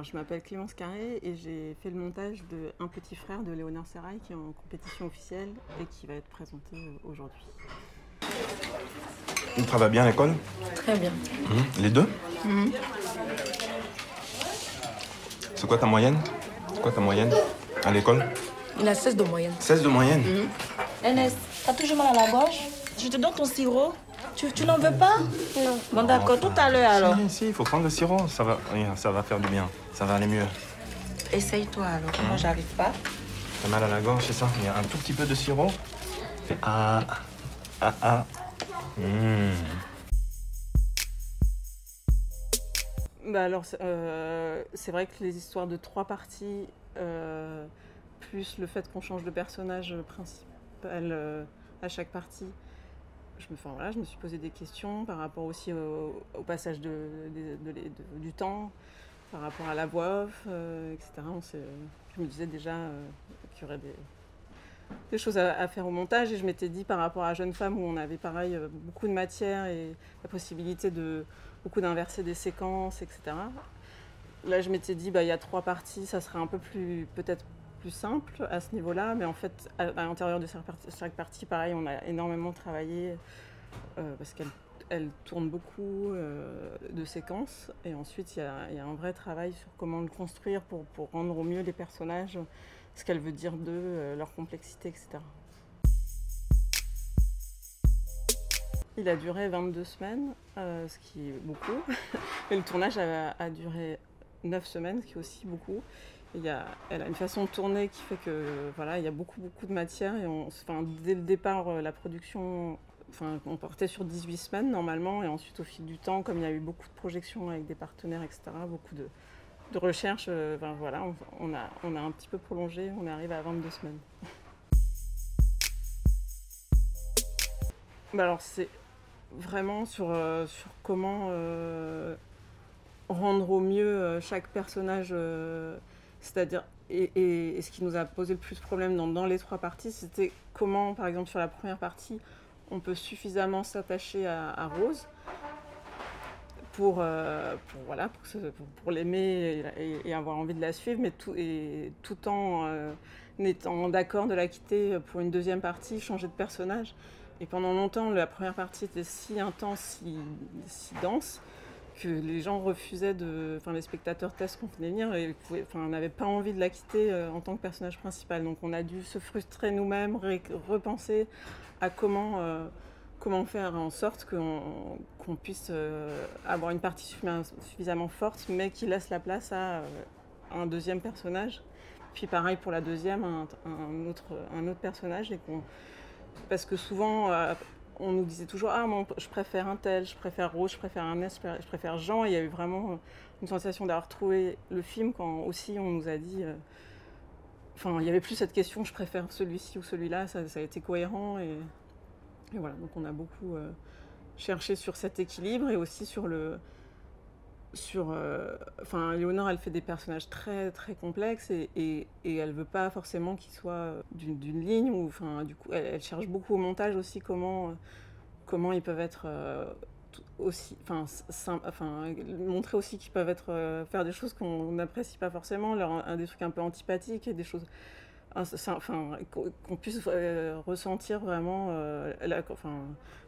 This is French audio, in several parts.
Alors, je m'appelle Clémence Carré et j'ai fait le montage de Un petit frère de Léonard Serrail qui est en compétition officielle et qui va être présenté euh, aujourd'hui. Tu travailles bien à l'école? Très bien. Mhm. Les deux? Mhm. C'est quoi ta moyenne? C'est quoi ta moyenne à l'école? Il a 16 de moyenne. 16 de moyenne? Ernest, t'as toujours mal à la gorge? Je te donne ton sirop. Tu, tu n'en veux pas Non. Bon, d'accord, tout à l'heure alors. Si, si, il faut prendre le sirop. Ça va, ça va faire du bien. Ça va aller mieux. Essaye-toi alors. Moi, j'arrive pas. T'as mal à la gorge, c'est ça Il y a un tout petit peu de sirop. Fais ah, ah, ah. Mmh. Bah alors, c'est euh, c'est vrai que les histoires de trois parties, euh, plus le fait qu'on change de personnage principal euh, à chaque partie, je me, enfin, je me suis posé des questions par rapport aussi au, passage de, du temps, par rapport à la voix off, euh, etc. Je me disais déjà euh, qu'il y aurait des, choses à, à faire au montage et je m'étais dit par rapport à Jeune Femme où on avait pareil euh, beaucoup de matière et la possibilité de beaucoup d'inverser des séquences, etc. Là, je m'étais dit, bah, il y a trois parties, ça serait un peu plus, peut-être plus simple à ce niveau-là, mais en fait, à, l'intérieur de chaque partie, pareil, on a énormément travaillé euh, parce qu'elle elle tourne beaucoup euh, de séquences, et ensuite, il y, a, un vrai travail sur comment le construire pour, rendre au mieux les personnages, ce qu'elle veut dire d'eux, euh, leur complexité, etc. Il a duré 22 semaines, ce qui est beaucoup. Et le tournage a, a duré 9 semaines, ce qui est aussi beaucoup. Y a, elle a une façon de tourner qui fait que voilà, il y a beaucoup beaucoup de matière et enfin, dès le départ euh, la production, enfin, on partait sur 18 semaines normalement et ensuite au fil du temps, comme il y a eu beaucoup de projections avec des partenaires, etc., beaucoup de, de recherches, euh, ben, voilà, on, a, on a un petit peu prolongé, on est arrivé à 22 semaines. Bah alors c'est vraiment sur, euh, sur comment rendre au mieux chaque personnage, c'est-à-dire, et, ce qui nous a posé le plus de problèmes dans, les trois parties, c'était comment, par exemple, sur la première partie, on peut suffisamment s'attacher à, Rose pour, euh, pour, voilà, pour, l'aimer et avoir envie de la suivre, mais tout, et, tout en euh, étant d'accord de la quitter pour une deuxième partie, changer de personnage. Et pendant longtemps, la première partie était si intense, si, si dense, que les gens refusaient de. Enfin, les spectateurs testent qu'on venait venir et enfin, n'avaient pas envie de la quitter euh, en tant que personnage principal. Donc on a dû se frustrer nous-mêmes, repenser à comment, euh, comment faire en sorte qu'on puisse euh, avoir une partie suffi- suffisamment forte, mais qui laisse la place à un deuxième personnage. Puis pareil pour la deuxième, un, autre, un autre personnage parce que souvent, on nous disait toujours Ah, moi, je préfère un tel, je préfère Rose, je préfère Ernest, je je préfère Jean. Et il y a eu vraiment euh, une sensation d'avoir trouvé le film quand aussi on nous a dit. euh, Enfin, il n'y avait plus cette question je préfère celui-ci ou celui-là, ça, a été cohérent. Et, et voilà, donc on a beaucoup euh, cherché sur cet équilibre et aussi sur le. Sur, euh, enfin, Léonore, elle fait des personnages très très complexes et, et, et elle veut pas forcément qu'ils soient d'une d'une ligne ou, enfin, coup, elle, cherche beaucoup au montage aussi comment euh, ils peuvent être euh, aussi, enfin, montrer aussi qu'ils peuvent être euh, faire des choses qu'on n'apprécie pas forcément, leur, des trucs un peu antipathiques et des choses, qu'on puisse euh, ressentir vraiment, euh,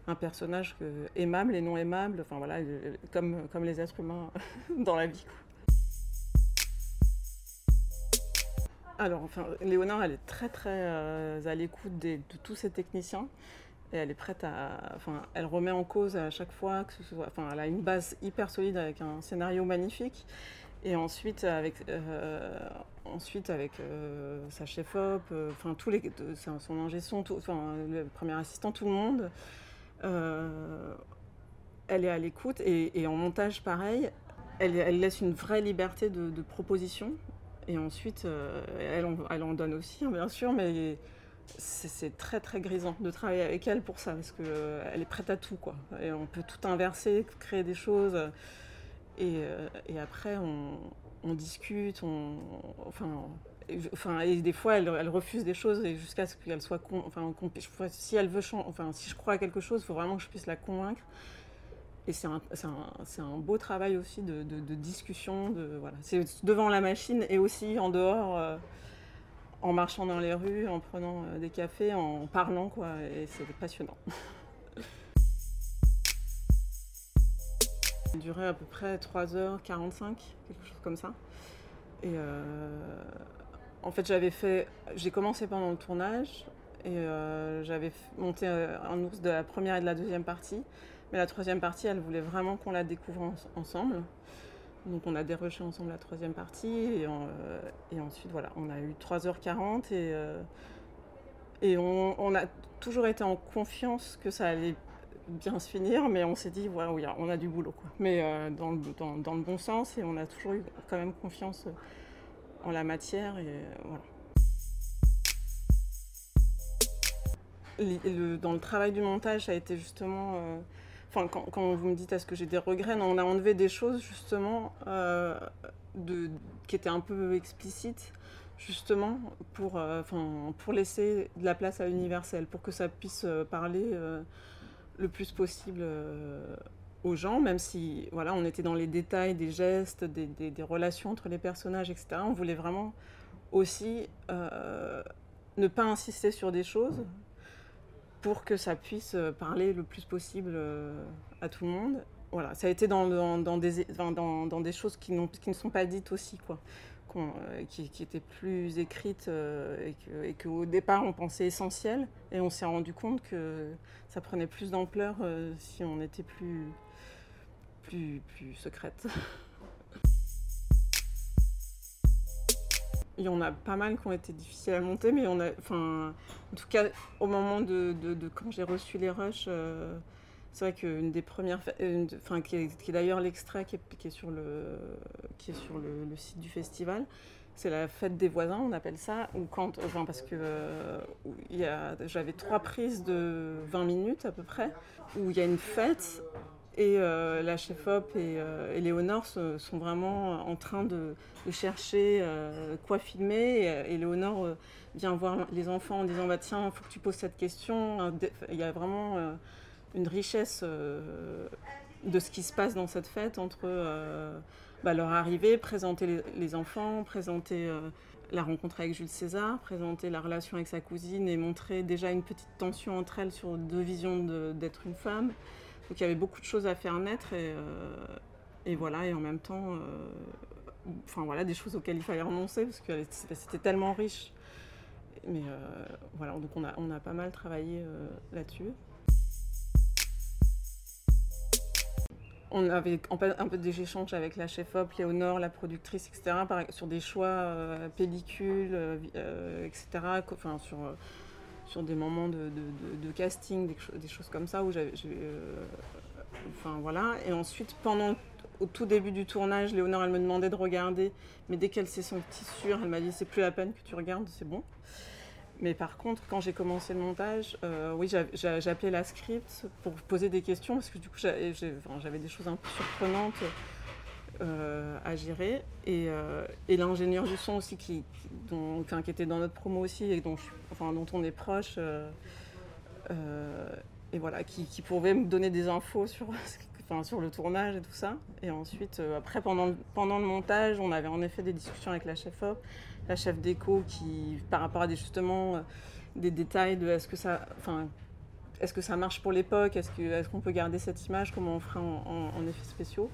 un personnage aimable et non aimable, enfin voilà, euh, comme comme les êtres humains dans la vie. Alors, enfin, Léonard, elle est très très à l'écoute de tous ces techniciens et elle est prête à, enfin, elle remet en cause à chaque fois que ce soit, enfin, elle a une base hyper solide avec un scénario magnifique et ensuite avec, euh, ensuite avec euh, sa chef op, euh, enfin son ingé son, le premier assistant, tout le monde. elle est à l'écoute et, en montage pareil, elle, laisse une vraie liberté de, proposition. Et ensuite, elle, en, elle en donne aussi, hein, bien sûr, mais c'est c'est très très grisant de travailler avec elle pour ça, parce qu'elle est prête à tout, quoi. Et on peut tout inverser, créer des choses. Et, euh, et après, on, discute, enfin, et, enfin, et des fois, elle, refuse des choses jusqu'à ce qu'elle soit enfin, si elle veut, enfin, si je crois à quelque chose, il faut vraiment que je puisse la convaincre. et c'est un, un, un, beau travail aussi de discussion. De, voilà. C'est devant la machine et aussi en dehors, euh, en marchant dans les rues, en prenant euh, des cafés, en parlant. Quoi, et c'est passionnant. Ça durait à peu près 3h45, quelque chose comme ça. Et euh, en fait, j'avais fait. J'ai commencé pendant le tournage et euh, j'avais monté un ours de la première et de la deuxième partie. Mais la troisième partie, elle voulait vraiment qu'on la découvre en, ensemble. Donc on a déroché ensemble la troisième partie et, euh, ensuite voilà, on a eu 3h40 et, euh, et on, on, a toujours été en confiance que ça allait bien se finir, mais on s'est dit oui, on a du boulot. Mais euh, dans, le, bon sens et on a toujours eu quand même confiance en la matière. Le, dans le travail du montage, ça a été justement euh, quand, vous me dites est-ce que j'ai des regrets, on a enlevé des choses justement euh, qui étaient un peu explicites, justement pour, euh, pour laisser de la place à l'universel, pour que ça puisse euh, parler euh, le plus possible euh, aux gens, même si voilà, on était dans les détails des gestes, des, des, des relations entre les personnages, etc. On voulait vraiment aussi euh, ne pas insister sur des choses pour que ça puisse parler le plus possible à tout le monde. Voilà, ça a été dans, dans, dans des, dans, dans, des choses qui, qui, ne sont pas dites aussi, quoi, euh, qui, qui, étaient plus écrites euh, et qu'au qu départ on pensait essentielles, et on s'est rendu compte que ça prenait plus d'ampleur euh, si on était plus, plus, plus secrète. Il y en a pas mal qui ont été difficiles à monter, mais on a, enfin, en tout cas, au moment de, quand j'ai reçu les rushs, c'est vrai qu'une des premières, enfin, qui est, d'ailleurs l'extrait qui, est, sur le, qui est sur le, site du festival, c'est la fête des voisins, on appelle ça, ou quand, enfin, parce que euh, j'avais trois prises de 20 minutes à peu près, où il y a une fête et euh, la chef-op et, euh, Léonore sont vraiment en train de, chercher euh, quoi filmer. Et, Léonore euh, vient voir les enfants en disant bah, Tiens, il faut que tu poses cette question. Il y a vraiment euh, une richesse euh, de ce qui se passe dans cette fête entre bah, leur arrivée, présenter les, enfants, présenter la rencontre avec Jules César, présenter la relation avec sa cousine et montrer déjà une petite tension entre elles sur deux visions d'être une femme. Donc il y avait beaucoup de choses à faire naître et, euh, et voilà, et en même temps, euh, enfin voilà, des choses auxquelles il fallait renoncer parce que c'était tellement riche. Mais euh, voilà, donc on a, on a pas mal travaillé là-dessus. On avait un peu des échanges avec la chef-op, Léonore, la productrice, etc., sur des choix euh, pellicules, euh, etc., enfin, sur, des moments de, casting, des, choses comme ça. Euh, enfin, voilà. Et ensuite, pendant, au tout début du tournage, Léonore, elle me demandait de regarder, mais dès qu'elle s'est sentie sûre, elle m'a dit, c'est plus la peine que tu regardes, c'est bon. Mais par contre, quand j'ai commencé le montage, euh, oui, j'appelais la script pour poser des questions parce que du coup, j'avais des choses un peu surprenantes euh, à gérer. Et, euh, et l'ingénieur du son aussi, qui, était dans notre promo aussi et dont, on est proche, et voilà, qui, qui, pouvait me donner des infos sur, sur le tournage et tout ça. Et ensuite, euh, après, pendant le, montage, on avait en effet des discussions avec la chef-op la chef d'éco qui, par rapport à des, justement euh, des détails de est-ce que ça, marche pour l'époque, est-ce qu'on est peut garder cette image, comment on ferait en, en, en, effets spéciaux.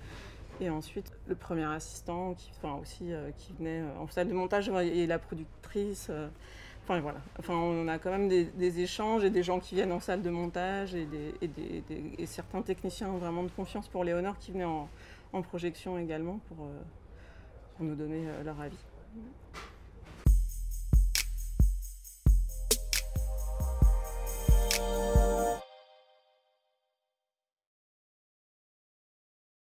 Et ensuite, le premier assistant qui, enfin, aussi, euh, qui venait en salle de montage et la productrice. Euh, enfin voilà, on a quand même des, échanges et des gens qui viennent en salle de montage et, certains techniciens vraiment de confiance pour Léonore qui venaient en, projection également pour, pour nous donner leur avis.